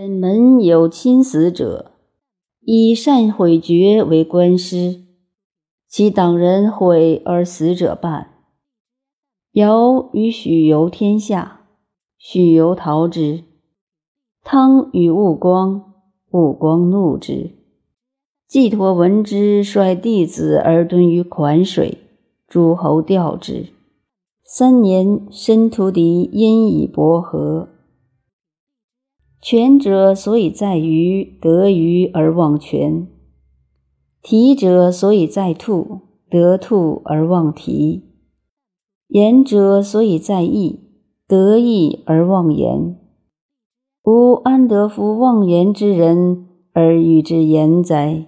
本门有亲死者，以善毁绝为官师，其党人毁而死者半。尧与许由天下，许由逃之；汤与武光，武光怒之。季陀闻之，率弟子而遁于款水，诸侯吊之。三年，申屠敌因以伯和。全者所以在于得于而忘权，体者所以在兔，得兔而忘蹄。言者所以在意，得意而忘言。吾安得夫忘言之人而与之言哉？